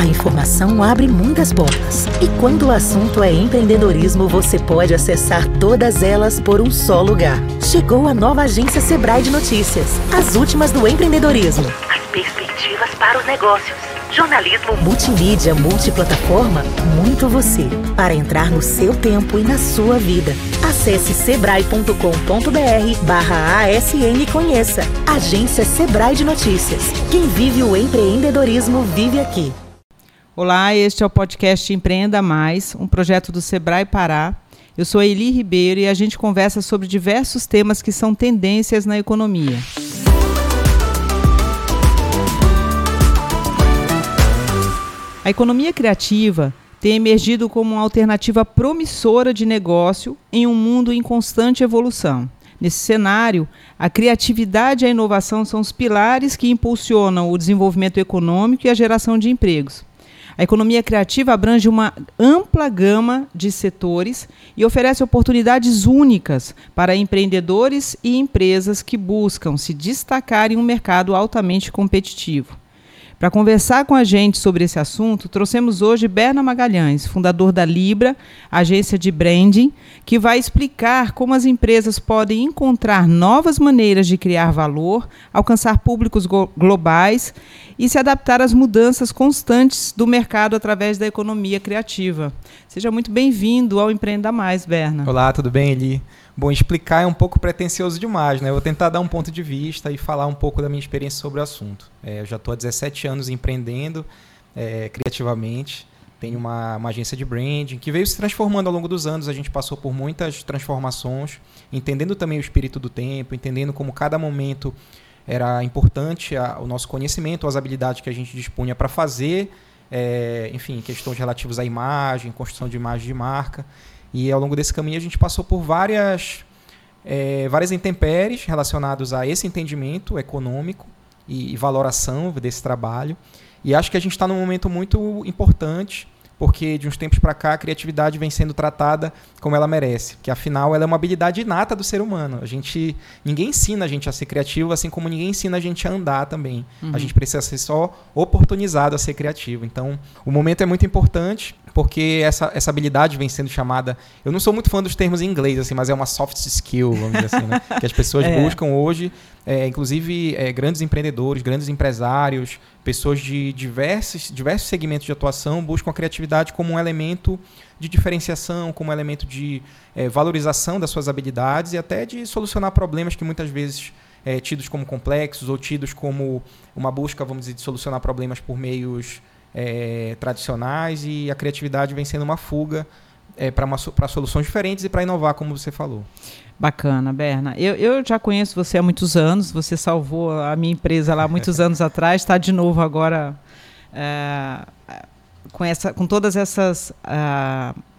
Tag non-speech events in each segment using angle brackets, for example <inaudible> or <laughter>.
A informação abre muitas portas. E quando o assunto é empreendedorismo, você pode acessar todas elas por um só lugar. Chegou a nova agência Sebrae de Notícias. As últimas do empreendedorismo. As perspectivas para os negócios. Jornalismo multimídia, multiplataforma, muito você. Para entrar no seu tempo e na sua vida. Acesse sebrae.com.br barra ASN e conheça. Agência Sebrae de Notícias. Quem vive o empreendedorismo vive aqui. Olá, este é o podcast Empreenda Mais, um projeto do Sebrae Pará. Eu sou Eli Ribeiro e a gente conversa sobre diversos temas que são tendências na economia. A economia criativa tem emergido como uma alternativa promissora de negócio em um mundo em constante evolução. Nesse cenário, a criatividade e a inovação são os pilares que impulsionam o desenvolvimento econômico e a geração de empregos. A economia criativa abrange uma ampla gama de setores e oferece oportunidades únicas para empreendedores e empresas que buscam se destacar em um mercado altamente competitivo. Para conversar com a gente sobre esse assunto, trouxemos hoje Berna Magalhães, fundador da Libra, agência de branding, que vai explicar como as empresas podem encontrar novas maneiras de criar valor, alcançar públicos globais e se adaptar às mudanças constantes do mercado através da economia criativa. Seja muito bem-vindo ao Empreenda Mais, Berna. Olá, tudo bem, Eli? Bom, explicar é um pouco pretencioso demais, né? Eu vou tentar dar um ponto de vista e falar um pouco da minha experiência sobre o assunto. É, eu já estou há 17 anos empreendendo é, criativamente. Tenho uma, uma, agência de branding que veio se transformando ao longo dos anos. A gente passou por muitas transformações, entendendo também o espírito do tempo, entendendo como cada momento era importante a, o nosso conhecimento, as habilidades que a gente dispunha para fazer, é, enfim, questões relativas à imagem, construção de imagem de marca. E ao longo desse caminho a gente passou por várias, é, várias intempéries relacionadas a esse entendimento econômico e, e valoração desse trabalho. E acho que a gente está num momento muito importante porque de uns tempos para cá a criatividade vem sendo tratada como ela merece, que afinal ela é uma habilidade inata do ser humano. A gente ninguém ensina a gente a ser criativo, assim como ninguém ensina a gente a andar também. Uhum. A gente precisa ser só oportunizado a ser criativo. Então, o momento é muito importante porque essa, essa habilidade vem sendo chamada. Eu não sou muito fã dos termos em inglês, assim, mas é uma soft skill, vamos dizer assim, né? <laughs> que as pessoas é. buscam hoje, é, inclusive é, grandes empreendedores, grandes empresários, pessoas de diversos, diversos segmentos de atuação buscam a criatividade como um elemento de diferenciação, como um elemento de é, valorização das suas habilidades e até de solucionar problemas que muitas vezes é, tidos como complexos ou tidos como uma busca, vamos dizer, de solucionar problemas por meios é, tradicionais e a criatividade vem sendo uma fuga é, para soluções diferentes e para inovar, como você falou. Bacana, Berna. Eu, eu já conheço você há muitos anos, você salvou a minha empresa lá muitos <laughs> anos atrás, está de novo agora é, com, essa, com todas essas. Uh,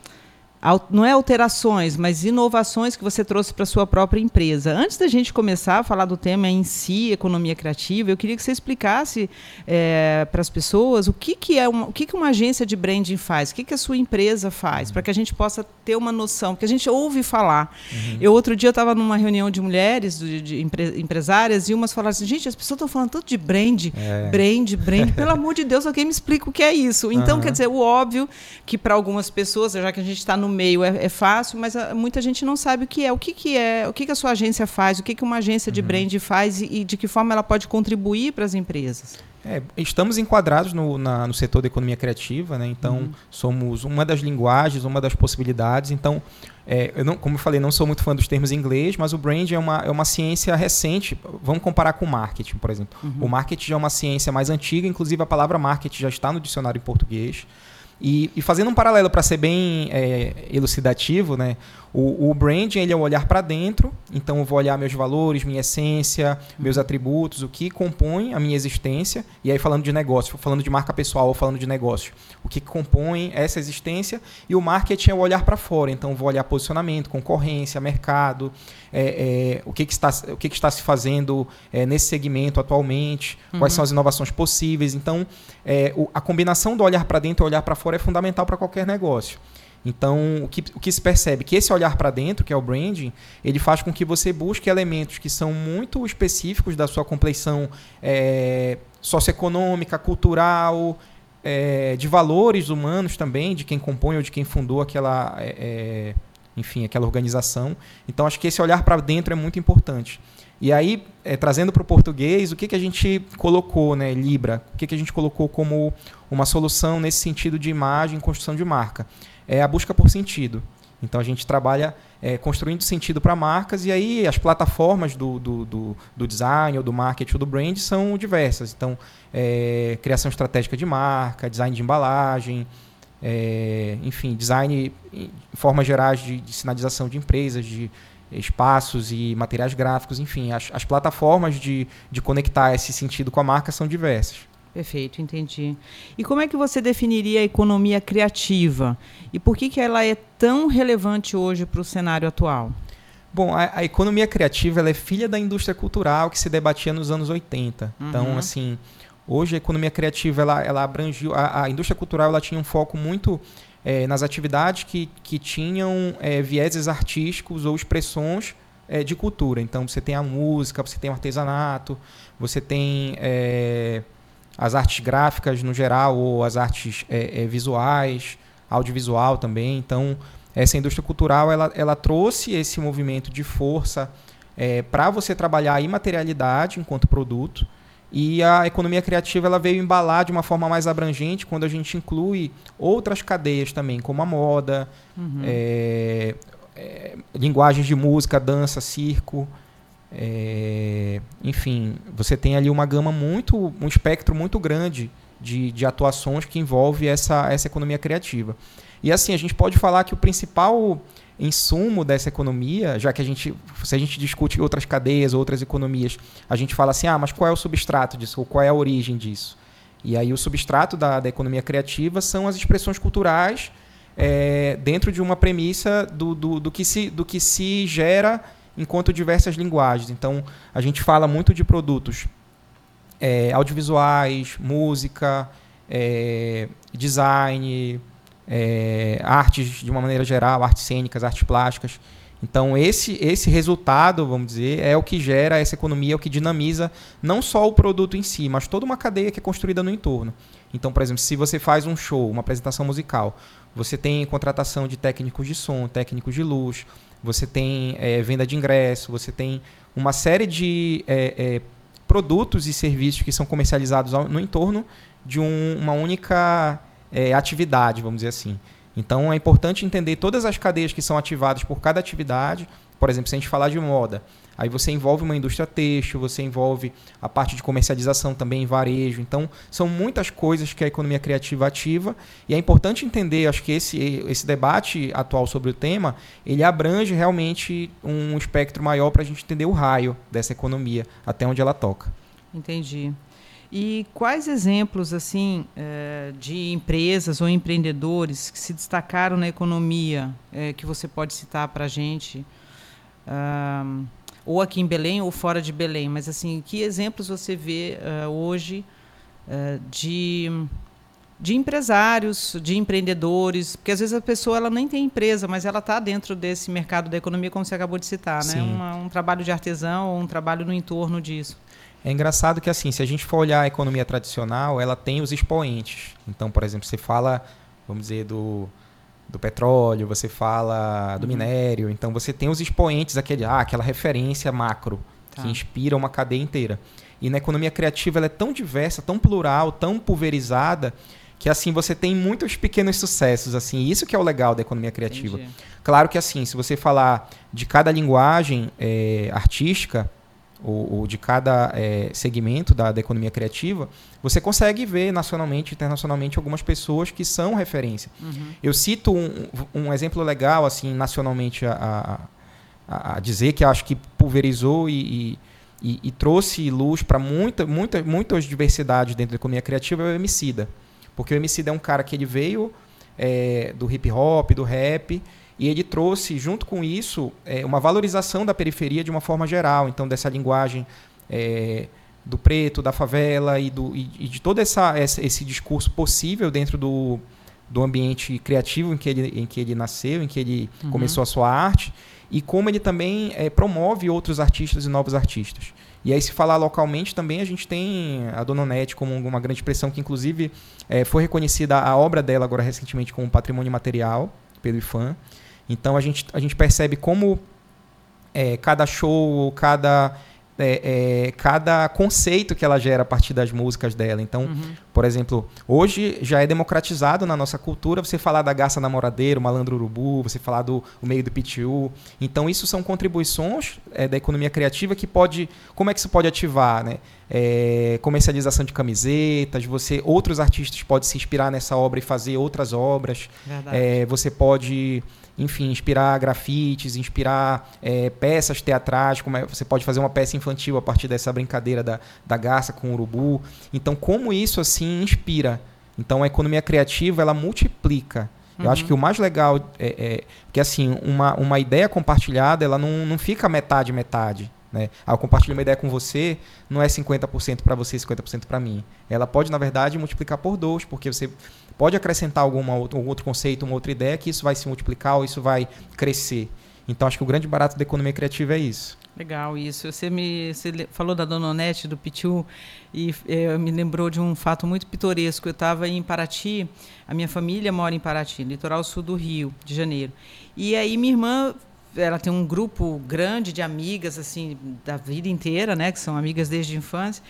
não é alterações, mas inovações que você trouxe para a sua própria empresa. Antes da gente começar a falar do tema em si, economia criativa, eu queria que você explicasse é, para as pessoas o que, que é uma, o que, que uma agência de branding faz, o que, que a sua empresa faz, para que a gente possa ter uma noção, porque a gente ouve falar. Uhum. Eu outro dia estava numa reunião de mulheres, de, de empre, empresárias, e umas falaram assim, gente, as pessoas estão falando tanto de brand, é. brand, brand, pelo amor de Deus, alguém me explica o que é isso. Então, uhum. quer dizer, o óbvio que para algumas pessoas, já que a gente está no meio é, é fácil, mas a, ah, muita gente não sabe o que é. O que, que é, o que, que a sua agência faz, o que, que uma agência de uhum. brand faz e, e, de que forma ela pode contribuir para as empresas. É, estamos enquadrados no, na, no setor da economia criativa, né? então uhum. somos uma das linguagens, uma das possibilidades. Então, é, eu não, como eu falei, não sou muito fã dos termos em inglês, mas o brand é uma, é uma ciência recente. Vamos comparar com o marketing, por exemplo. Uhum. O marketing é uma ciência mais antiga, inclusive a palavra marketing já está no dicionário em português. E, e fazendo um paralelo para ser bem é, elucidativo, né? O, o branding ele é o olhar para dentro, então eu vou olhar meus valores, minha essência, meus atributos, o que compõe a minha existência. E aí falando de negócio, falando de marca pessoal ou falando de negócio, o que compõe essa existência. E o marketing é o olhar para fora, então eu vou olhar posicionamento, concorrência, mercado, é, é, o, que, que, está, o que, que está se fazendo é, nesse segmento atualmente, uhum. quais são as inovações possíveis. Então, é, o, a combinação do olhar para dentro e olhar para fora é fundamental para qualquer negócio. Então, o que, o que se percebe que esse olhar para dentro, que é o branding, ele faz com que você busque elementos que são muito específicos da sua complexão é, socioeconômica, cultural, é, de valores humanos também, de quem compõe ou de quem fundou aquela, é, é enfim, aquela organização. Então, acho que esse olhar para dentro é muito importante. E aí, é, trazendo para o português, o que, que a gente colocou, né, Libra? O que, que a gente colocou como uma solução nesse sentido de imagem construção de marca? É a busca por sentido. Então, a gente trabalha é, construindo sentido para marcas e aí as plataformas do, do, do, do, design ou do marketing ou do brand são diversas. Então, é, criação estratégica de marca, design de embalagem, é, enfim, design em formas gerais de, de sinalização de empresas, de espaços e materiais gráficos, enfim, as, as plataformas de, de conectar esse sentido com a marca são diversas. Perfeito, entendi. E como é que você definiria a economia criativa? E por que, que ela é tão relevante hoje para o cenário atual? Bom, a, a, economia criativa ela é filha da indústria cultural que se debatia nos anos 80. Uhum. Então, assim, hoje a economia criativa ela, ela abrangiu. A, a indústria cultural ela tinha um foco muito é, nas atividades que, que tinham é, vieses artísticos ou expressões é, de cultura. Então, você tem a música, você tem o artesanato, você tem as artes gráficas no geral, ou as artes visuais, audiovisual também. Então, essa indústria cultural ela, ela trouxe esse movimento de força para você trabalhar a imaterialidade enquanto produto e a economia criativa ela veio embalar de uma forma mais abrangente quando a gente inclui outras cadeias também, como a moda, uhum. é, é, linguagens de música, dança, circo. É, enfim, você tem ali uma gama muito, um espectro muito grande de, de atuações que envolve essa, essa economia criativa. E assim, a gente pode falar que o principal insumo dessa economia, já que a gente, se a gente discute outras cadeias, outras economias, a gente fala assim, ah, mas qual é o substrato disso, ou qual é a origem disso? E aí o substrato da, da economia criativa são as expressões culturais é, dentro de uma premissa do, do, do, que se, do que se gera enquanto diversas linguagens. Então, a gente fala muito de produtos é, audiovisuais, música, é, design, é, artes de uma maneira geral, artes cênicas, artes plásticas. Então, esse, esse resultado, vamos dizer, é o que gera essa economia, é o que dinamiza não só o produto em si, mas toda uma cadeia que é construída no entorno. Então, por exemplo, se você faz um show, uma apresentação musical, você tem contratação de técnicos de som, técnicos de luz, você tem é, venda de ingresso, você tem uma série de é, é, produtos e serviços que são comercializados no entorno de um, uma única é, atividade, vamos dizer assim. Então é importante entender todas as cadeias que são ativadas por cada atividade. Por exemplo, se a gente falar de moda, aí você envolve uma indústria têxtil, você envolve a parte de comercialização também varejo. Então, são muitas coisas que a economia criativa ativa e é importante entender, acho que esse, esse debate atual sobre o tema, ele abrange realmente um espectro maior para a gente entender o raio dessa economia, até onde ela toca. Entendi. E quais exemplos assim é, de empresas ou empreendedores que se destacaram na economia é, que você pode citar para a gente, ou aqui em Belém ou fora de Belém, mas assim que exemplos você vê uh, hoje uh, de de empresários, de empreendedores, porque às vezes a pessoa ela nem tem empresa, mas ela está dentro desse mercado da economia, como você acabou de citar, né? Uma, um trabalho de artesão ou um trabalho no entorno disso. É engraçado que, assim, se a gente for olhar a economia tradicional, ela tem os expoentes. Então, por exemplo, você fala, vamos dizer, do, do petróleo, você fala do uhum. minério. Então, você tem os expoentes, aquele, ah, aquela referência macro, tá. que inspira uma cadeia inteira. E na economia criativa, ela é tão diversa, tão plural, tão pulverizada, que assim você tem muitos pequenos sucessos assim isso que é o legal da economia criativa Entendi. claro que assim se você falar de cada linguagem é, artística ou, ou de cada é, segmento da, da, economia criativa, você consegue ver nacionalmente, internacionalmente, algumas pessoas que são referência. Uhum. Eu cito um, um, exemplo legal, assim, nacionalmente, a, a, a, dizer que acho que pulverizou e, e, e trouxe luz para muita, muita, muitas diversidades dentro da economia criativa é o Emicida. Porque o Emicida é um cara que ele veio é, do hip hop, do rap, e ele trouxe, junto com isso, é, uma valorização da periferia de uma forma geral. Então, dessa linguagem é, do preto, da favela e, do, e, e de todo essa, essa, esse discurso possível dentro do, do ambiente criativo em que ele, em que ele nasceu, em que ele uhum. começou a sua arte, e como ele também é, promove outros artistas e novos artistas. E aí, se falar localmente, também a gente tem a Dona Onete como uma grande expressão, que inclusive é, foi reconhecida a obra dela agora recentemente como patrimônio material pelo IFAM. Então a gente, a gente percebe como é, cada show, cada é, é, cada conceito que ela gera a partir das músicas dela. Então, uhum. Por exemplo, hoje já é democratizado na nossa cultura você falar da Garça Namoradeira, o Malandro Urubu, você falar do meio do PTU. Então, isso são contribuições é, da economia criativa que pode. Como é que isso pode ativar? Né? É, comercialização de camisetas, você outros artistas podem se inspirar nessa obra e fazer outras obras. É, você pode enfim, inspirar grafites, inspirar é, peças teatrais, como é, você pode fazer uma peça infantil a partir dessa brincadeira da, da garça com o urubu. Então, como isso assim inspira? Então, a economia criativa ela multiplica. Eu acho uhum. que o mais legal é, é que assim uma, uma ideia compartilhada ela não, não fica metade metade. Né? Ah, eu compartilho uma ideia com você, não é 50% para você e 50% para mim. Ela pode, na verdade, multiplicar por dois, porque você pode acrescentar alguma algum outro conceito, uma outra ideia, que isso vai se multiplicar ou isso vai crescer. Então, acho que o grande barato da economia criativa é isso. Legal, isso. Você me você falou da Dona Onete, do Pitiu, e é, me lembrou de um fato muito pitoresco. Eu estava em Paraty, a minha família mora em Paraty, litoral sul do Rio de Janeiro. E aí minha irmã ela tem um grupo grande de amigas assim da vida inteira, né, que são amigas desde a infância.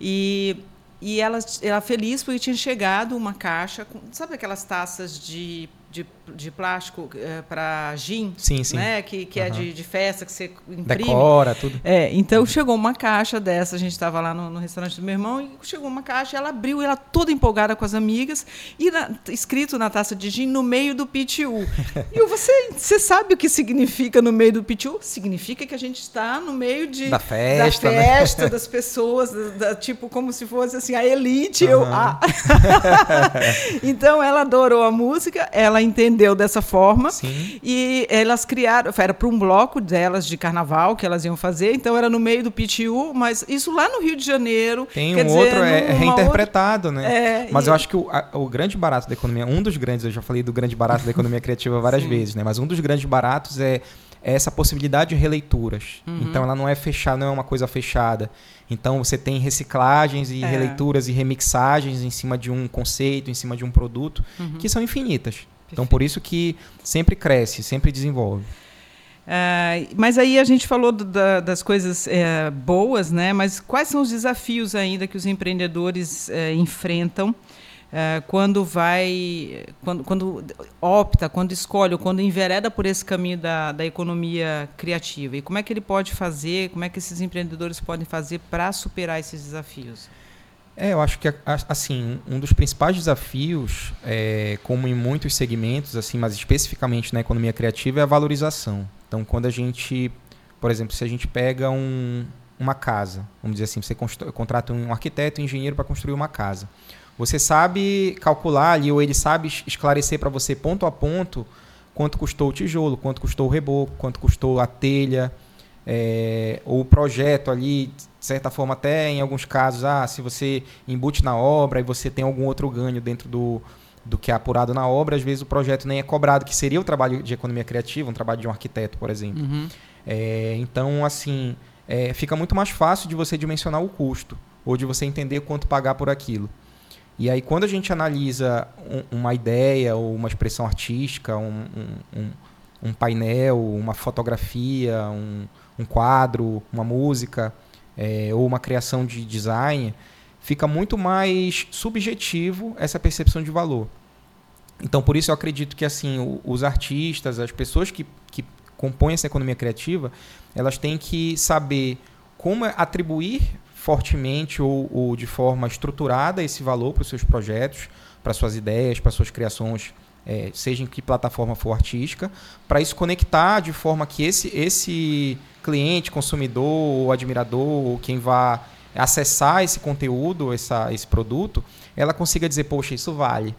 E e ela, ela feliz porque tinha chegado uma caixa com, sabe aquelas taças de de, de plástico é, para gin, sim, sim. né? Que, que uhum. é de, de, festa, que você imprime. Decora, tudo. É, então chegou uma caixa dessa, a gente estava lá no, no, restaurante do meu irmão, e chegou uma caixa, ela abriu, ela toda empolgada com as amigas, e na, escrito na taça de gin, no meio do PTU. <laughs> e você, você sabe o que significa no meio do PTU? Significa que a gente está no meio de, da festa, da né? festa né? das pessoas, da, da, tipo, como se fosse assim, a elite. Uhum. Eu, ah. <laughs> então ela adorou a música, ela entendeu dessa forma. Sim. E elas criaram, era para um bloco delas de carnaval que elas iam fazer, então era no meio do PTU, mas isso lá no Rio de Janeiro. Tem um dizer, outro, é, reinterpretado, outra... né? É, mas e... eu acho que o, a, o grande barato da economia, um dos grandes, eu já falei do grande barato da economia criativa várias <laughs> vezes, né? Mas um dos grandes baratos é é essa possibilidade de releituras. Uhum. Então ela não é fechada, não é uma coisa fechada. Então você tem reciclagens e é. releituras e remixagens em cima de um conceito, em cima de um produto, uhum. que são infinitas. Então, por isso que sempre cresce, sempre desenvolve. Uh, mas aí a gente falou do, da, das coisas é, boas, né? Mas quais são os desafios ainda que os empreendedores é, enfrentam é, quando vai, quando, quando, opta, quando escolhe, ou quando envereda por esse caminho da, da economia criativa? E como é que ele pode fazer? Como é que esses empreendedores podem fazer para superar esses desafios? É, eu acho que assim um dos principais desafios, é, como em muitos segmentos, assim, mas especificamente na economia criativa, é a valorização. Então, quando a gente, por exemplo, se a gente pega um, uma casa, vamos dizer assim, você contrata um arquiteto, um engenheiro para construir uma casa, você sabe calcular ali ou ele sabe esclarecer para você ponto a ponto quanto custou o tijolo, quanto custou o reboco, quanto custou a telha, é, ou o projeto ali, de certa forma, até em alguns casos, ah, se você embute na obra e você tem algum outro ganho dentro do, do que é apurado na obra, às vezes o projeto nem é cobrado, que seria o trabalho de economia criativa, um trabalho de um arquiteto, por exemplo. Uhum. É, então, assim, é, fica muito mais fácil de você dimensionar o custo, ou de você entender quanto pagar por aquilo. E aí, quando a gente analisa um, uma ideia ou uma expressão artística, um, um, um painel, uma fotografia, um, um quadro, uma música é, ou uma criação de design, fica muito mais subjetivo essa percepção de valor. Então, por isso eu acredito que assim os artistas, as pessoas que, que compõem essa economia criativa, elas têm que saber como atribuir fortemente ou, ou de forma estruturada esse valor para os seus projetos, para suas ideias, para suas criações é, seja em que plataforma for artística, para isso conectar de forma que esse, esse cliente, consumidor, ou admirador, ou quem vá acessar esse conteúdo, essa, esse produto, ela consiga dizer, poxa, isso vale.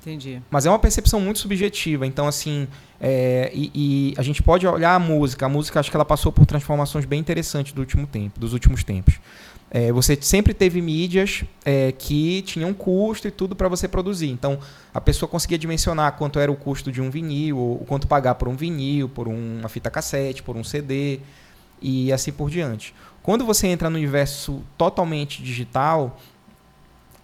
Entendi. Mas é uma percepção muito subjetiva. Então, assim, é, e, e, a gente pode olhar a música. A música, acho que ela passou por transformações bem interessantes do último tempo, dos últimos tempos. É, você sempre teve mídias é, que tinham custo e tudo para você produzir. Então, a pessoa conseguia dimensionar quanto era o custo de um vinil, ou quanto pagar por um vinil, por uma fita cassete, por um CD e assim por diante. Quando você entra no universo totalmente digital,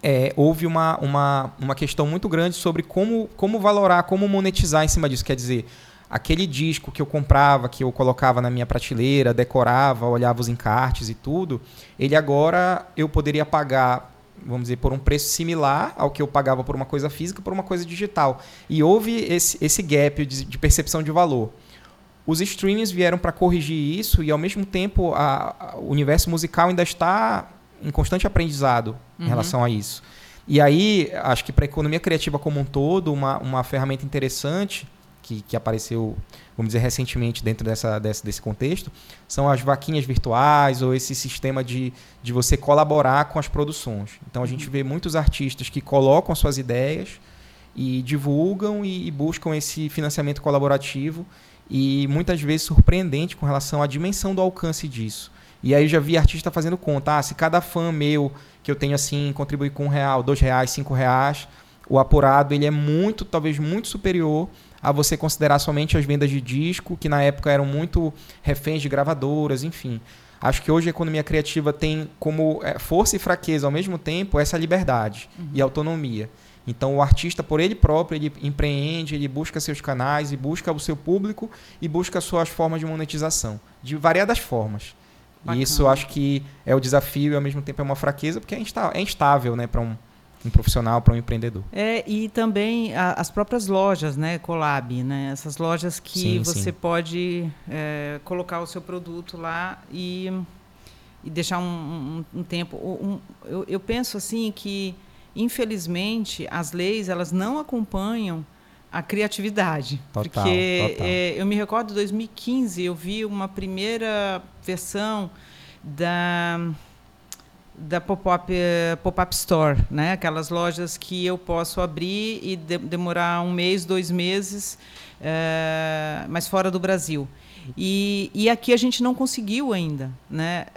é, houve uma, uma, uma questão muito grande sobre como, como valorar, como monetizar em cima disso. Quer dizer, aquele disco que eu comprava, que eu colocava na minha prateleira, decorava, olhava os encartes e tudo, ele agora eu poderia pagar, vamos dizer, por um preço similar ao que eu pagava por uma coisa física, por uma coisa digital. E houve esse, esse gap de, de percepção de valor. Os streamings vieram para corrigir isso e, ao mesmo tempo, a, a, o universo musical ainda está em constante aprendizado uhum. em relação a isso. E aí, acho que para a economia criativa como um todo, uma, uma ferramenta interessante que, que apareceu, vamos dizer, recentemente dentro dessa, desse, desse contexto, são as vaquinhas virtuais ou esse sistema de, de você colaborar com as produções. Então a gente vê muitos artistas que colocam suas ideias e divulgam e, e buscam esse financiamento colaborativo e muitas vezes surpreendente com relação à dimensão do alcance disso. E aí eu já vi artista fazendo conta, ah, se cada fã meu que eu tenho assim contribuir com um real, dois reais, cinco reais, o apurado ele é muito, talvez muito superior a você considerar somente as vendas de disco, que na época eram muito reféns de gravadoras, enfim. Acho que hoje a economia criativa tem como é, força e fraqueza ao mesmo tempo essa liberdade uhum. e autonomia. Então o artista por ele próprio, ele empreende, ele busca seus canais e busca o seu público e busca suas formas de monetização, de variadas formas. Bacana. E isso acho que é o desafio e ao mesmo tempo é uma fraqueza, porque é instável né, para um, um profissional, para um empreendedor. É, e também a, as próprias lojas, né, Colab, né, essas lojas que sim, você sim. pode é, colocar o seu produto lá e, e deixar um, um, um tempo. Um, eu, eu penso assim que, infelizmente, as leis elas não acompanham a criatividade. Total, porque total. É, eu me recordo de 2015, eu vi uma primeira versão da da pop-up pop -up store, né? Aquelas lojas que eu posso abrir e de demorar um mês, dois meses, é, mas fora do Brasil. E, e aqui a gente não conseguiu ainda, né?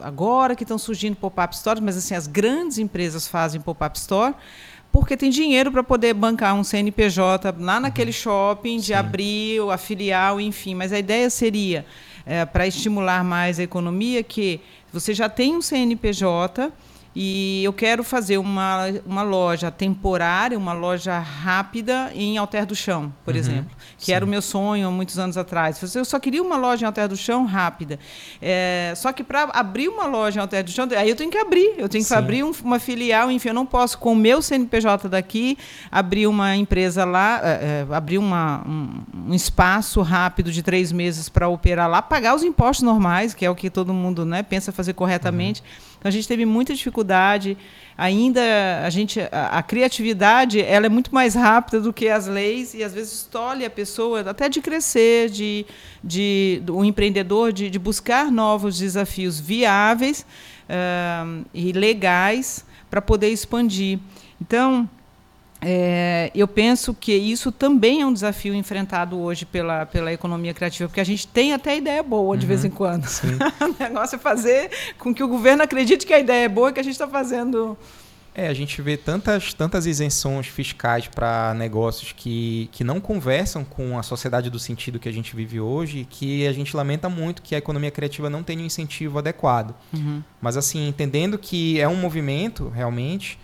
Agora que estão surgindo pop-up stores, mas assim as grandes empresas fazem pop-up store porque tem dinheiro para poder bancar um CNPJ lá naquele uhum. shopping, de Sim. abrir a filial, enfim. Mas a ideia seria, é, para estimular mais a economia, que você já tem um CNPJ e eu quero fazer uma, uma loja temporária, uma loja rápida em Alter do Chão, por uhum, exemplo, que sim. era o meu sonho há muitos anos atrás. Eu só queria uma loja em Alter do Chão rápida. É, só que para abrir uma loja em Alter do Chão, aí eu tenho que abrir, eu tenho que sim. abrir um, uma filial, enfim, eu não posso, com o meu CNPJ daqui, abrir uma empresa lá, é, é, abrir uma, um, um, espaço rápido de três meses para operar lá, pagar os impostos normais, que é o que todo mundo né, pensa fazer corretamente. Uhum então a gente teve muita dificuldade. Ainda a gente a, a, criatividade ela é muito mais rápida do que as leis e às vezes tolhe a pessoa até de crescer, de, de o empreendedor de, de buscar novos desafios viáveis uh, e legais para poder expandir. Então é, eu penso que isso também é um desafio enfrentado hoje pela, pela economia criativa, porque a gente tem até ideia boa de uhum, vez em quando. <laughs> o negócio é fazer com que o governo acredite que a ideia é boa e que a gente está fazendo. É, a gente vê tantas, tantas isenções fiscais para negócios que, que não conversam com a sociedade do sentido que a gente vive hoje, que a gente lamenta muito que a economia criativa não tenha um incentivo adequado. Uhum. Mas, assim, entendendo que é um movimento, realmente,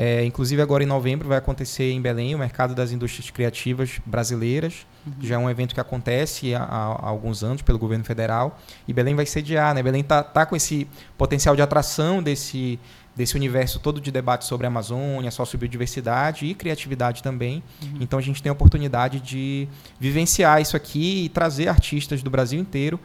é, inclusive agora em novembro vai acontecer em Belém o Mercado das Indústrias Criativas Brasileiras. Uhum. Já é um evento que acontece há, há, alguns anos pelo governo federal. E Belém vai sediar, né? Belém está tá com esse potencial de atração desse, desse universo todo de debate sobre a Amazônia, sociobiodiversidade e criatividade também. Uhum. Então a gente tem a oportunidade de vivenciar isso aqui e trazer artistas do Brasil inteiro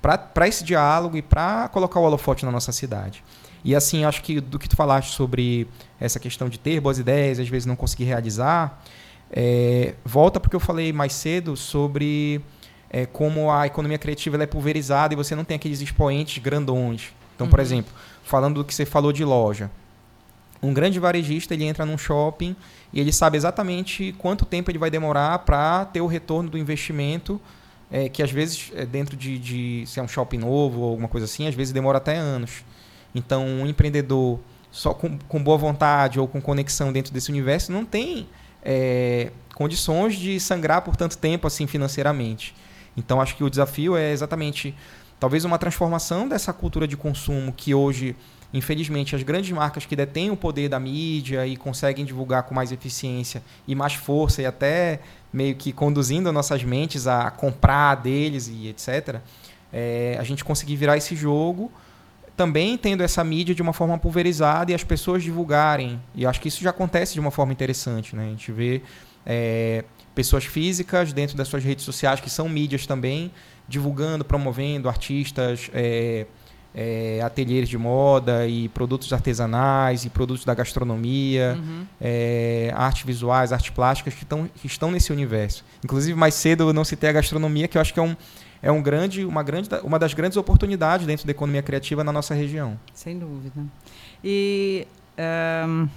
para esse diálogo e para colocar o holofote na nossa cidade. E assim, acho que do que tu falaste sobre essa questão de ter boas ideias, às vezes não conseguir realizar, é, volta porque eu falei mais cedo sobre é, como a economia criativa é pulverizada e você não tem aqueles expoentes grandões. Então, uhum. por exemplo, falando do que você falou de loja, um grande varejista ele entra num shopping e ele sabe exatamente quanto tempo ele vai demorar para ter o retorno do investimento, é, que às vezes é dentro de, de se é um shopping novo ou alguma coisa assim, às vezes demora até anos. Então, um empreendedor só com, com boa vontade ou com conexão dentro desse universo não tem é, condições de sangrar por tanto tempo assim financeiramente. Então, acho que o desafio é exatamente talvez uma transformação dessa cultura de consumo que hoje Infelizmente, as grandes marcas que detêm o poder da mídia e conseguem divulgar com mais eficiência e mais força e até meio que conduzindo nossas mentes a comprar deles e etc., é, a gente conseguir virar esse jogo também tendo essa mídia de uma forma pulverizada e as pessoas divulgarem. E acho que isso já acontece de uma forma interessante. Né? A gente vê é, pessoas físicas dentro das suas redes sociais, que são mídias também, divulgando, promovendo artistas, é, é, ateliês de moda e produtos artesanais e produtos da gastronomia, uhum. é, artes visuais, artes plásticas que, tão, que estão nesse universo. Inclusive, mais cedo eu não citei a gastronomia, que eu acho que é, um, é um grande, uma, grande, uma das grandes oportunidades dentro da economia criativa na nossa região. Sem dúvida. E um,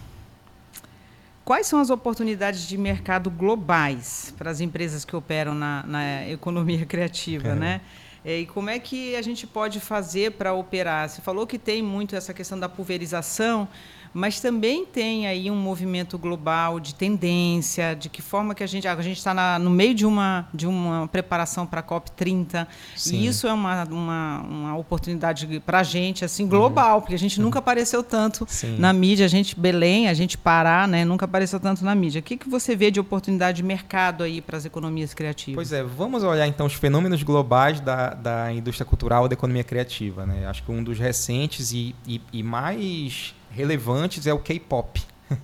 quais são as oportunidades de mercado globais para as empresas que operam na, na economia criativa, é. né? É, e como é que a gente pode fazer para operar? Você falou que tem muito essa questão da pulverização, mas também tem aí um movimento global de tendência, de que forma que a gente a gente está no meio de uma de uma preparação para a COP 30 Sim. e isso é uma, uma, uma oportunidade para a gente assim global, uhum. porque a gente nunca apareceu tanto Sim. na mídia, a gente Belém, a gente Pará, né, nunca apareceu tanto na mídia. O que que você vê de oportunidade de mercado aí para as economias criativas? Pois é, vamos olhar então os fenômenos globais da, da indústria cultural da economia criativa, né? Acho que um dos recentes e, e, e mais relevantes é o K-pop. <laughs>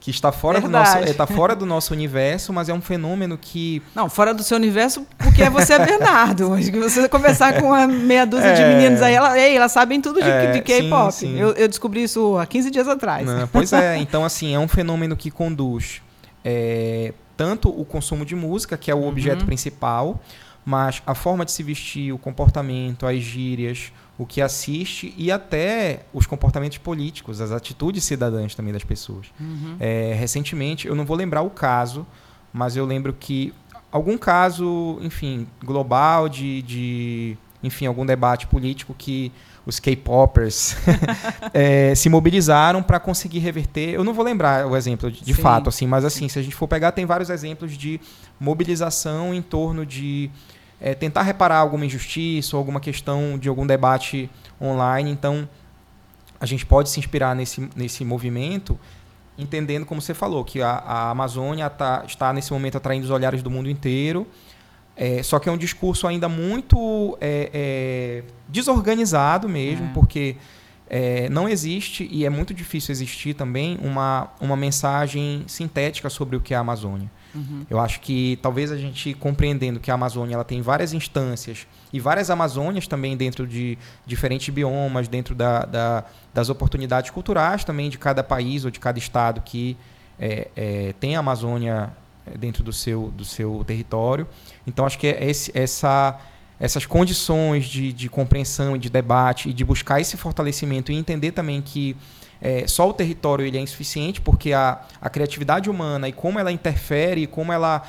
que está fora do nosso está fora do nosso universo, mas é um fenômeno que não fora do seu universo porque você é Bernardo. Acho que você conversar com uma meia dúzia é... de meninos aí, ela, ei, elas sabem tudo de, é, de K-pop. Eu, eu, descobri isso há 15 dias atrás. Não, pois é, então assim é um fenômeno que conduz é, tanto o consumo de música, que é o objeto uhum. principal, mas a forma de se vestir, o comportamento, as gírias, o que assiste e até os comportamentos políticos, as atitudes cidadãs também das pessoas. Uhum. É, recentemente, eu não vou lembrar o caso, mas eu lembro que algum caso, enfim, global de, de enfim, algum debate político que os K-popers <laughs> é, se mobilizaram para conseguir reverter. Eu não vou lembrar o exemplo de, de fato, assim, mas assim, se a gente for pegar, tem vários exemplos de mobilização em torno de é, tentar reparar alguma injustiça ou alguma questão de algum debate online. Então, a gente pode se inspirar nesse, nesse movimento, entendendo, como você falou, que a, a Amazônia tá, está nesse momento atraindo os olhares do mundo inteiro. É, só que é um discurso ainda muito é, é, desorganizado mesmo, é. porque é, não existe, e é muito difícil existir também, uma, uma mensagem sintética sobre o que é a Amazônia. Uhum. Eu acho que talvez a gente compreendendo que a Amazônia ela tem várias instâncias e várias Amazônias também dentro de diferentes biomas, dentro da, da, das oportunidades culturais também de cada país ou de cada estado que é, é, tem a Amazônia é, dentro do seu, do seu território. Então acho que é esse, essa essas condições de, de compreensão e de debate e de buscar esse fortalecimento e entender também que é, só o território ele é insuficiente, porque a, a criatividade humana e como ela interfere, como ela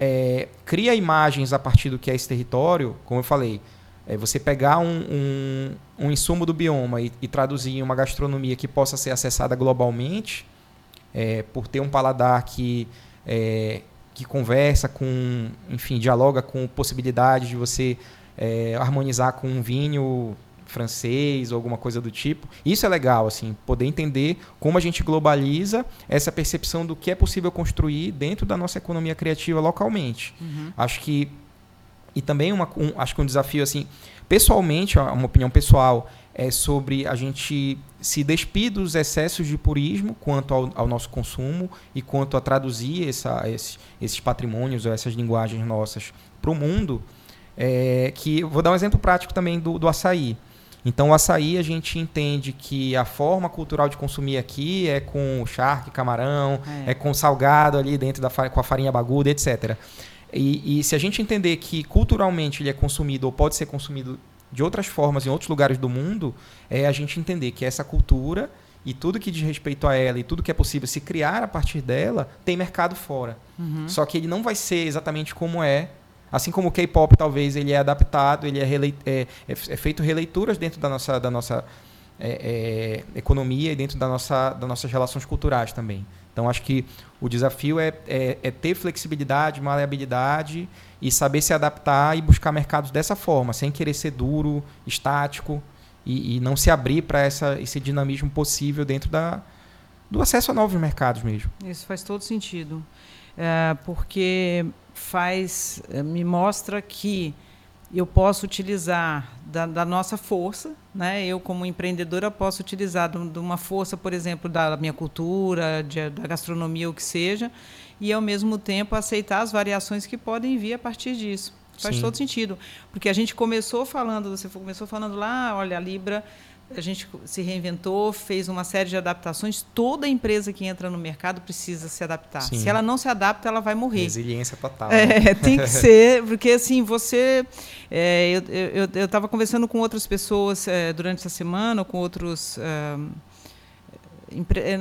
é, cria imagens a partir do que é esse território, como eu falei, é você pegar um, um, um insumo do bioma e, e, traduzir em uma gastronomia que possa ser acessada globalmente, é, por ter um paladar que, é, que conversa com, enfim, dialoga com possibilidade de você é, harmonizar com um vinho francês ou alguma coisa do tipo. Isso é legal, assim, poder entender como a gente globaliza essa percepção do que é possível construir dentro da nossa economia criativa localmente. Uhum. Acho que e também uma, um, acho que um desafio assim, pessoalmente, uma opinião pessoal é sobre a gente se despir dos excessos de purismo quanto ao, ao nosso consumo e quanto a traduzir essa, esses, esses patrimônios ou essas linguagens nossas para o mundo. É, que vou dar um exemplo prático também do, do açaí. Então, o açaí a gente entende que a forma cultural de consumir aqui é com charque, camarão, é, é com salgado ali dentro da com a farinha baguda, etc. E, e, se a gente entender que culturalmente ele é consumido ou pode ser consumido de outras formas em outros lugares do mundo, é a gente entender que essa cultura e tudo que diz respeito a ela e tudo que é possível se criar a partir dela tem mercado fora. Uhum. Só que ele não vai ser exatamente como é Assim como o K-pop, talvez, ele é adaptado, ele é, é, é, é, feito releituras dentro da nossa, da nossa é, é, economia e dentro da nossa, das nossas relações culturais também. Então, acho que o desafio é, é, é, ter flexibilidade, maleabilidade e saber se adaptar e buscar mercados dessa forma, sem querer ser duro, estático e, e não se abrir para esse dinamismo possível dentro da, do acesso a novos mercados mesmo. Isso faz todo sentido, porque faz eh, me mostra que eu posso utilizar da, da, nossa força, né? Eu como empreendedora posso utilizar de, de uma força, por exemplo, da minha cultura, de, da gastronomia, o que seja, e ao mesmo tempo aceitar as variações que podem vir a partir disso. Faz Sim. todo sentido, porque a gente começou falando, você começou falando lá, olha, a Libra a gente se reinventou, fez uma série de adaptações. Toda empresa que entra no mercado precisa se adaptar. Sim. Se ela não se adapta, ela vai morrer. Resiliência total. É, né? <laughs> tem que <laughs> ser, porque assim, você. É, eu estava conversando com outras pessoas é, durante essa semana, com outros. Eh,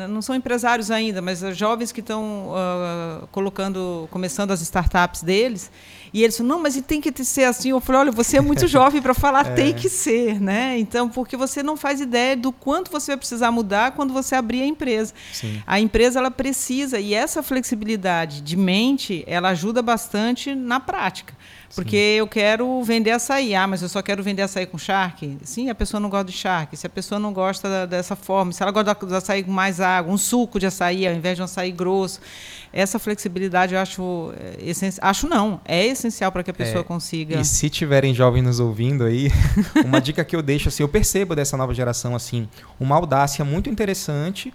não são empresários ainda, mas jovens que estão uh, colocando, começando as startups deles, e eles falam, não, mas tem que ser assim. Eu falei, olha, você é muito <laughs> jovem para falar, é. tem que ser, né? Então, porque você não faz ideia do quanto você vai precisar mudar quando você abrir a empresa. Sim. A empresa ela precisa e essa flexibilidade de mente, ela ajuda bastante na prática. Porque Sim. eu quero vender açaí. Ah, mas eu só quero vender açaí com charque? Sim, a pessoa não gosta de charque. Se a pessoa não gosta da, dessa forma, se ela gosta do açaí com mais água, um suco de açaí ao invés de um açaí grosso. Essa flexibilidade eu acho é, essencial. Acho não, é essencial para que a pessoa é, consiga. E se tiverem jovens nos ouvindo aí, <laughs> uma dica que eu deixo assim, eu percebo dessa nova geração assim, uma audácia muito interessante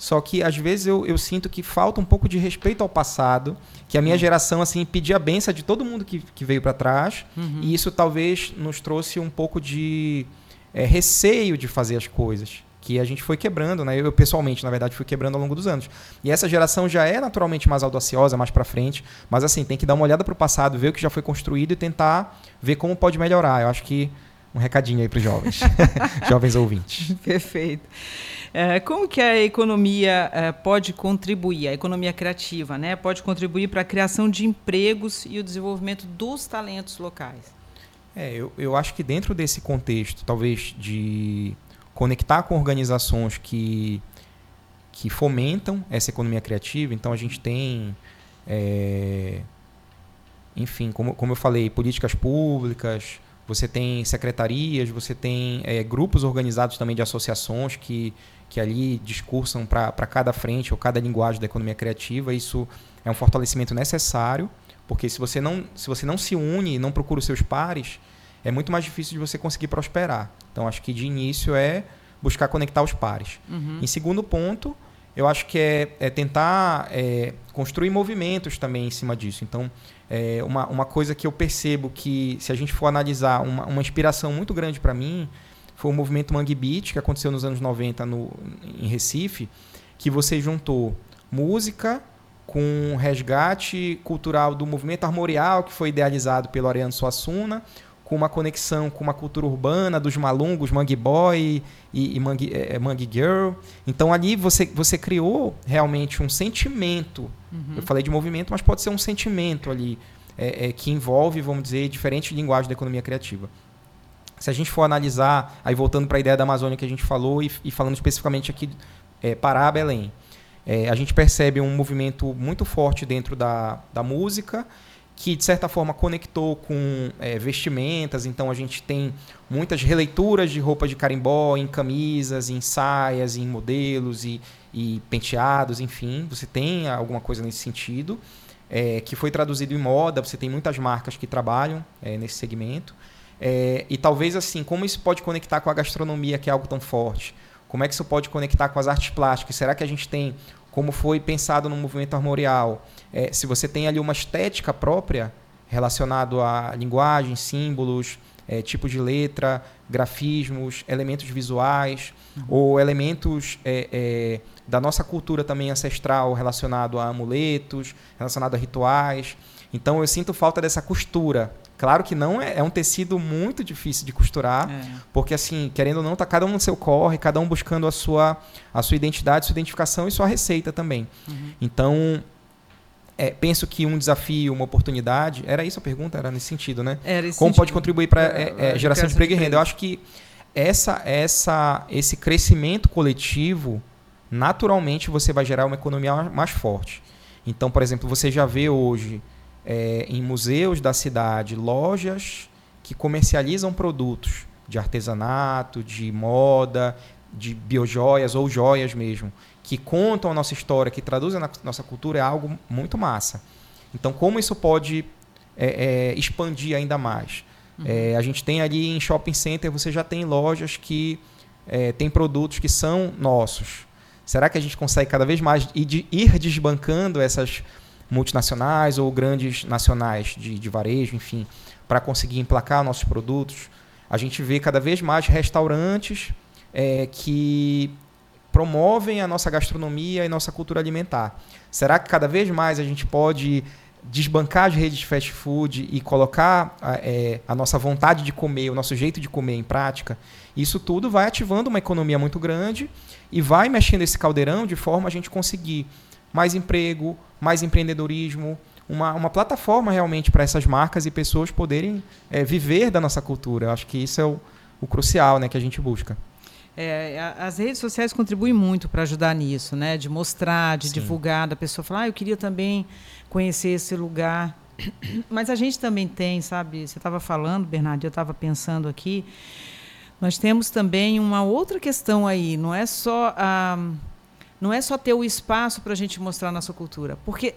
só que às vezes eu, eu sinto que falta um pouco de respeito ao passado, que a minha uhum. geração assim pedia a benção de todo mundo que, que veio para trás, uhum. e isso talvez nos trouxe um pouco de é, receio de fazer as coisas que a gente foi quebrando, né? Eu pessoalmente, na verdade, fui quebrando ao longo dos anos. E essa geração já é naturalmente mais audaciosa, mais para frente, mas assim, tem que dar uma olhada para o passado, ver o que já foi construído e tentar ver como pode melhorar. Eu acho que um recadinho aí para os jovens, <laughs> <laughs> jovens ouvintes. Perfeito. É, como que a economia é, pode contribuir, a economia criativa, né, pode contribuir para a criação de empregos e o desenvolvimento dos talentos locais? É, eu, eu acho que dentro desse contexto, talvez de conectar com organizações que, que fomentam essa economia criativa, então a gente tem, é, enfim, como, como eu falei, políticas públicas, você tem secretarias, você tem é, grupos organizados também de associações que, que ali discursam para cada frente ou cada linguagem da economia criativa. Isso é um fortalecimento necessário, porque se você não se, você não se une e não procura os seus pares, é muito mais difícil de você conseguir prosperar. Então, acho que de início é buscar conectar os pares. Uhum. Em segundo ponto, eu acho que é, é tentar é, construir movimentos também em cima disso. Então, é, uma, uma coisa que eu percebo que, se a gente for analisar, uma, uma inspiração muito grande para mim foi o movimento Mangue Beat, que aconteceu nos anos 90 no, em Recife, que você juntou música com resgate cultural do movimento armorial, que foi idealizado pelo Ariano Suassuna, com uma conexão com uma cultura urbana dos malungos, Mangue Boy e, e Mangue, é, Mangue Girl. Então ali você, você criou realmente um sentimento. Uhum. Eu falei de movimento, mas pode ser um sentimento ali é, é, que envolve, vamos dizer, diferentes linguagens da economia criativa. Se a gente for analisar, aí voltando para a ideia da Amazônia que a gente falou e, e falando especificamente aqui é, Pará, Belém, é, a gente percebe um movimento muito forte dentro da, da música que de certa forma conectou com é, vestimentas. Então a gente tem muitas releituras de roupas de carimbó em camisas, em saias, em modelos e, e penteados, enfim. Você tem alguma coisa nesse sentido. É, que foi traduzido em moda, você tem muitas marcas que trabalham é, nesse segmento. É, e talvez assim, como isso pode conectar com a gastronomia, que é algo tão forte? Como é que isso pode conectar com as artes plásticas? Será que a gente tem, como foi pensado no movimento armorial, é, se você tem ali uma estética própria relacionado a linguagem, símbolos, é, tipo de letra, grafismos, elementos visuais uhum. ou elementos é, é, da nossa cultura também ancestral relacionado a amuletos, relacionado a rituais. Então eu sinto falta dessa costura. Claro que não é, é um tecido muito difícil de costurar, é. porque assim, querendo ou não, tá cada um no seu corre, cada um buscando a sua a sua identidade, sua identificação e sua receita também. Uhum. Então é, penso que um desafio, uma oportunidade, era isso a pergunta? Era nesse sentido, né? Era esse Como sentido. pode contribuir para é, é, geração de emprego e renda? Eu acho que essa, essa, esse crescimento coletivo, naturalmente você vai gerar uma economia mais forte. Então, por exemplo, você já vê hoje é, em museus da cidade lojas que comercializam produtos de artesanato, de moda, de biojoias ou joias mesmo, que contam a nossa história, que traduzem a nossa cultura, é algo muito massa. Então, como isso pode é, é, expandir ainda mais? Uhum. É, a gente tem ali em shopping center, você já tem lojas que é, tem produtos que são nossos. Será que a gente consegue cada vez mais ir desbancando essas multinacionais ou grandes nacionais de, de varejo, enfim, para conseguir emplacar nossos produtos? A gente vê cada vez mais restaurantes é, que promovem a nossa gastronomia e nossa cultura alimentar. Será que cada vez mais a gente pode desbancar as redes de fast food e colocar é, a nossa vontade de comer, o nosso jeito de comer em prática, isso tudo vai ativando uma economia muito grande e vai mexendo esse caldeirão de forma a gente conseguir mais emprego, mais empreendedorismo, uma, uma plataforma realmente para essas marcas e pessoas poderem é, viver da nossa cultura. Eu acho que isso é o, o crucial né, que a gente busca. É, as redes sociais contribuem muito para ajudar nisso, né? De mostrar, de Sim. divulgar, da pessoa falar, ah, eu queria também conhecer esse lugar. <clears throat> Mas a gente também tem, sabe? Você estava falando, Bernardo, eu estava pensando aqui. Nós temos também uma outra questão aí. Não é só a não é só ter o espaço para a gente mostrar a nossa cultura, porque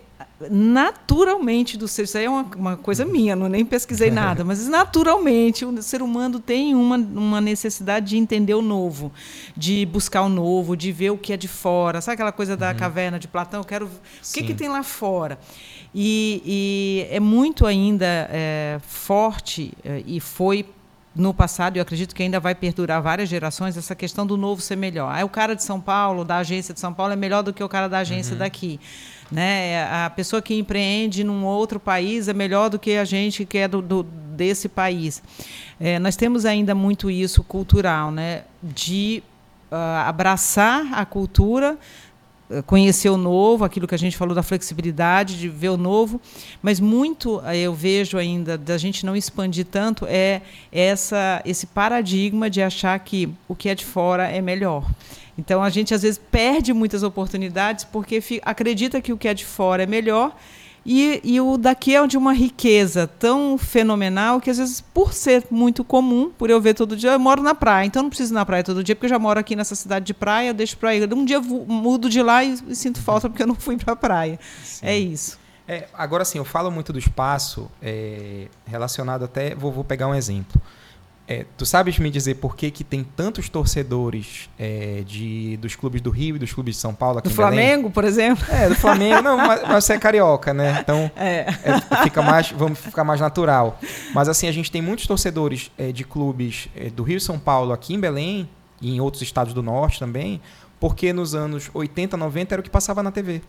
naturalmente do ser, isso aí é uma, uma coisa minha, não nem pesquisei <laughs> nada, mas naturalmente o ser humano tem uma, uma necessidade de entender o novo, de buscar o novo, de ver o que é de fora, sabe aquela coisa da uhum. caverna de Platão? Eu quero o que, que tem lá fora. E, e é muito ainda é, forte é, e foi no passado, eu acredito que ainda vai perdurar várias gerações, essa questão do novo ser melhor. Aí o cara de São Paulo, da agência de São Paulo, é melhor do que o cara da agência uhum. daqui. Né? A pessoa que empreende num outro país é melhor do que a gente que é do, do desse país. É, nós temos ainda muito isso cultural, né? de uh, abraçar a cultura conhecer o novo, aquilo que a gente falou da flexibilidade, de ver o novo, mas muito eh, eu vejo ainda da gente não expandir tanto é essa esse paradigma de achar que o que é de fora é melhor. Então a gente às vezes perde muitas oportunidades porque acredita que o que é de fora é melhor e, e o daqui é de uma riqueza tão fenomenal que, às vezes, por ser muito comum, por eu ver todo dia, eu moro na praia. Então, não preciso ir na praia todo dia, porque eu já moro aqui nessa cidade de praia, deixo para ir. Um dia mudo de lá e, e, sinto falta porque eu não fui para a praia. Sim. É isso. É, agora, sim, eu falo muito do espaço é, relacionado até. Vou, vou pegar um exemplo. É, tu sabes me dizer por que, que tem tantos torcedores é, de, dos clubes do Rio e dos clubes de São Paulo aqui Do Flamengo, por exemplo? É, do Flamengo. Não, mas, <laughs> mas você é carioca, né? Então é. é. fica mais, vamos ficar mais natural. Mas assim, a gente tem muitos torcedores é, de clubes é, do Rio e São Paulo aqui em Belém e em outros estados do Norte também, porque nos anos 80, 90 era o que passava na TV.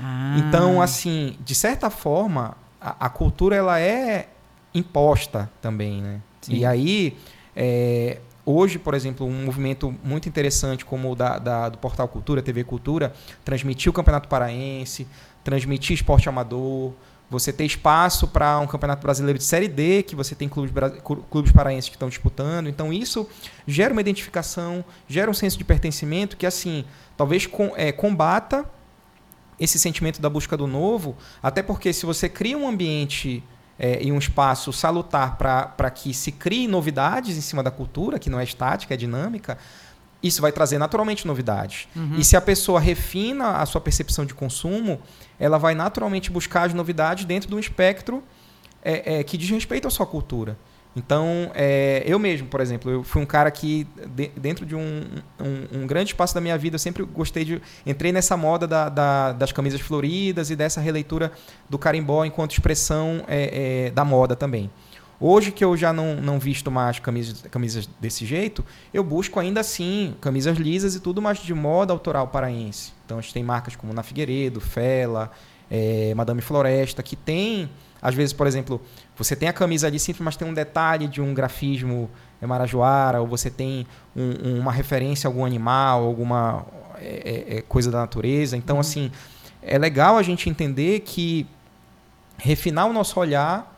Ah. Então, assim, de certa forma, a, a cultura ela é imposta também, né? Sim. E aí, é, hoje, por exemplo, um movimento muito interessante como o da, da, do Portal Cultura, TV Cultura, transmitir o Campeonato Paraense, transmitir esporte amador, você ter espaço para um Campeonato Brasileiro de Série D, que você tem clubes, clubes paraenses que estão disputando. Então, isso gera uma identificação, gera um senso de pertencimento que, assim, talvez com, é, combata esse sentimento da busca do novo, até porque se você cria um ambiente é, e um espaço salutar para que se criem novidades em cima da cultura, que não é estática, é dinâmica, isso vai trazer naturalmente novidades. Uhum. E se a pessoa refina a sua percepção de consumo, ela vai naturalmente buscar as novidades dentro de um espectro é, é, que diz respeito à sua cultura. Então, é, eu mesmo, por exemplo, eu fui um cara que, de, dentro de um, um, um, grande espaço da minha vida, eu sempre gostei de. Entrei nessa moda da, da, das camisas floridas e dessa releitura do carimbó enquanto expressão é, é, da moda também. Hoje que eu já não, não visto mais camisas, camisas desse jeito, eu busco ainda assim camisas lisas e tudo, mas de moda autoral paraense. Então, a gente tem marcas como Na Figueiredo, Fela, é, Madame Floresta, que tem às vezes, por exemplo, você tem a camisa ali simples, mas tem um detalhe de um grafismo marajoara, ou você tem um, uma referência a algum animal, alguma é, é, é, coisa da natureza. Então, uhum. assim, é legal a gente entender que refinar o nosso olhar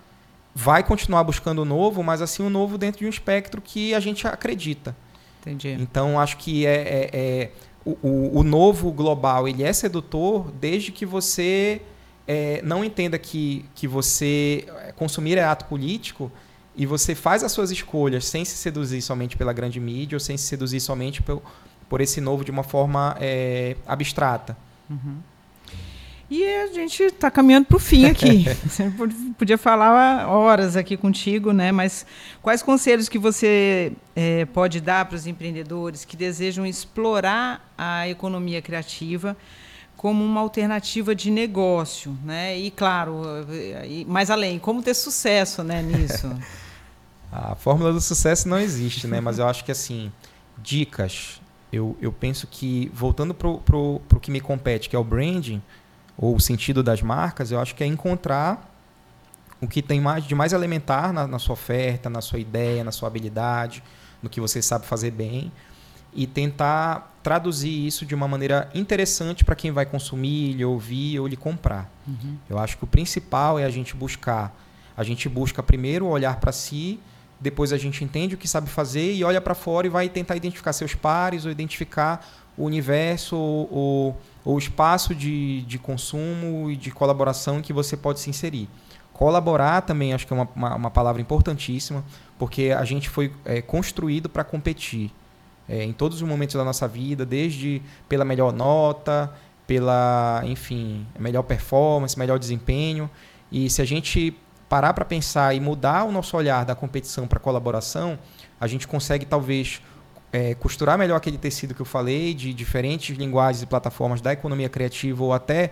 vai continuar buscando o novo, mas assim o novo dentro de um espectro que a gente acredita. Entendi. Então acho que é, é, é o, o, o, novo global ele é sedutor desde que você é, não entenda que, que você é, consumir é ato político e você faz as suas escolhas sem se seduzir somente pela grande mídia ou sem se seduzir somente por, por esse novo de uma forma é, abstrata. Uhum. E a gente está caminhando para o fim aqui. <laughs> você podia falar horas aqui contigo, né? Mas quais conselhos que você é, pode dar para os empreendedores que desejam explorar a economia criativa como uma alternativa de negócio, né? E claro, mais além, como ter sucesso, né, nisso? <laughs> a fórmula do sucesso não existe, né? Mas eu acho que assim, dicas. Eu, eu penso que voltando para o que me compete, que é o branding ou o sentido das marcas, eu acho que é encontrar o que tem mais, de mais elementar na, na sua oferta, na sua ideia, na sua habilidade, no que você sabe fazer bem e tentar traduzir isso de uma maneira interessante para quem vai consumir, lhe ouvir ou lhe comprar. Uhum. Eu acho que o principal é a gente buscar. A gente busca primeiro olhar para si, depois a gente entende o que sabe fazer e olha para fora e vai tentar identificar seus pares ou identificar o universo ou, o espaço de, de consumo e de colaboração em que você pode se inserir. Colaborar também acho que é uma, uma, uma palavra importantíssima, porque a gente foi é, construído para competir é, em todos os momentos da nossa vida, desde pela melhor nota, pela, enfim, melhor performance, melhor desempenho. E se a gente parar para pensar e mudar o nosso olhar da competição para colaboração, a gente consegue talvez é, costurar melhor aquele tecido que eu falei, de diferentes linguagens e plataformas da economia criativa, ou até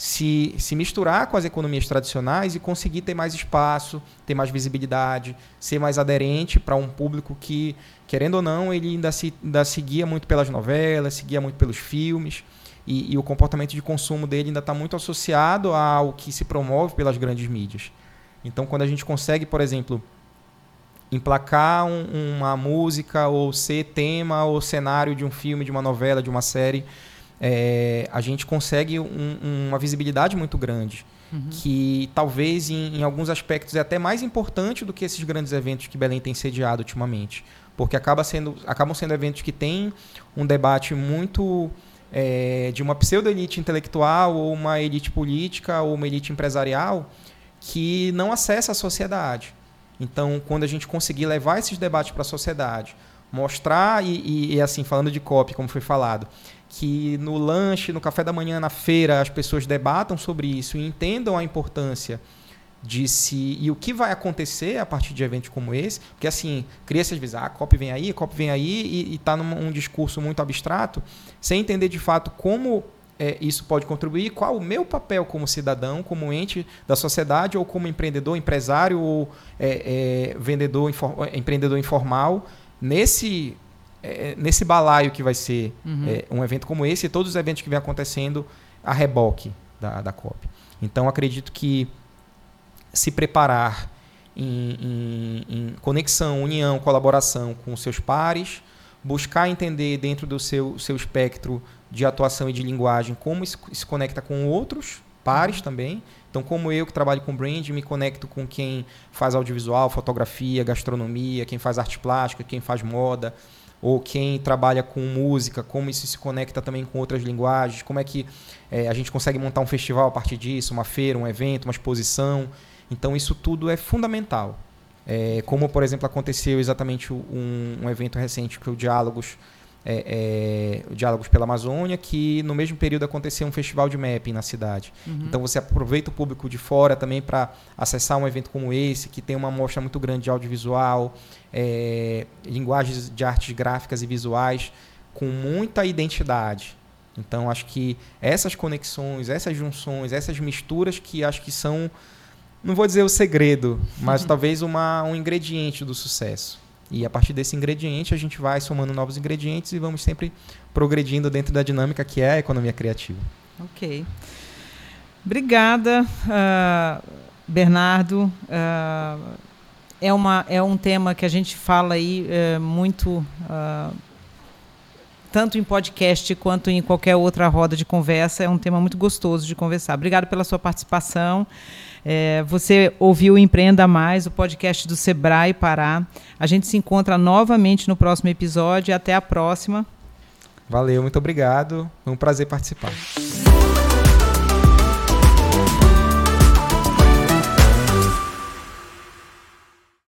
se, se misturar com as economias tradicionais e conseguir ter mais espaço, ter mais visibilidade, ser mais aderente para um público que, querendo ou não, ele ainda se, ainda se guia muito pelas novelas, se guia muito pelos filmes. E, e o comportamento de consumo dele ainda está muito associado ao que se promove pelas grandes mídias. Então, quando a gente consegue, por exemplo, emplacar um, uma música ou ser tema ou cenário de um filme, de uma novela, de uma série, é, a gente consegue um, uma visibilidade muito grande. Uhum. Que talvez em, em, alguns aspectos é até mais importante do que esses grandes eventos que Belém tem sediado ultimamente. Porque acaba sendo, acabam sendo eventos que têm um debate muito é, de uma pseudo-elite intelectual, ou uma elite política, ou uma elite empresarial, que não acessa a sociedade. Então, quando a gente conseguir levar esses debates para a sociedade, mostrar, e, e, assim, falando de copy, como foi falado, que no lanche, no café da manhã, na feira, as pessoas debatam sobre isso e entendam a importância de se. e o que vai acontecer a partir de eventos como esse, porque assim, cria-se às vezes, ah, a COP vem aí, a COP vem aí, e está num discurso muito abstrato, sem entender de fato como é, isso pode contribuir, qual o meu papel como cidadão, como ente da sociedade, ou como empreendedor, empresário, ou é, é, vendedor, infor, é, empreendedor informal, nesse, é, nesse balaio que vai ser uhum. É, um evento como esse e todos os eventos que vem acontecendo a reboque da, da COP. Então, acredito que se preparar em, em, em conexão, união, colaboração com seus pares, buscar entender dentro do seu, seu espectro de atuação e de linguagem, como isso se conecta com outros pares uhum. também. Então, como eu que trabalho com brand, me conecto com quem faz audiovisual, fotografia, gastronomia, quem faz arte plástica, quem faz moda, ou quem trabalha com música, como isso se conecta também com outras linguagens, como é que é, a gente consegue montar um festival a partir disso, uma feira, um evento, uma exposição. Então, isso tudo é fundamental. É, como, por exemplo, aconteceu exatamente um, um evento recente que o Diálogos é, é, Diálogos pela Amazônia, que no mesmo período aconteceu um festival de mapping na cidade. Uhum. Então você aproveita o público de fora também para acessar um evento como esse, que tem uma amostra muito grande de audiovisual, é, linguagens de artes gráficas e visuais com muita identidade. Então acho que essas conexões, essas junções, essas misturas que acho que são, não vou dizer o segredo, mas <laughs> talvez uma, um ingrediente do sucesso. E a partir desse ingrediente, a gente vai somando novos ingredientes e vamos sempre progredindo dentro da dinâmica que é a economia criativa. Ok. Obrigada, uh, Bernardo. Uh, é, uma, é um tema que a gente fala aí uh, muito tanto em podcast quanto em qualquer outra roda de conversa. É um tema muito gostoso de conversar. Obrigado pela sua participação. É, você ouviu Empreenda Mais, o podcast do Sebrae Pará. A gente se encontra novamente no próximo episódio. Até a próxima. Valeu, muito obrigado. Foi um prazer participar.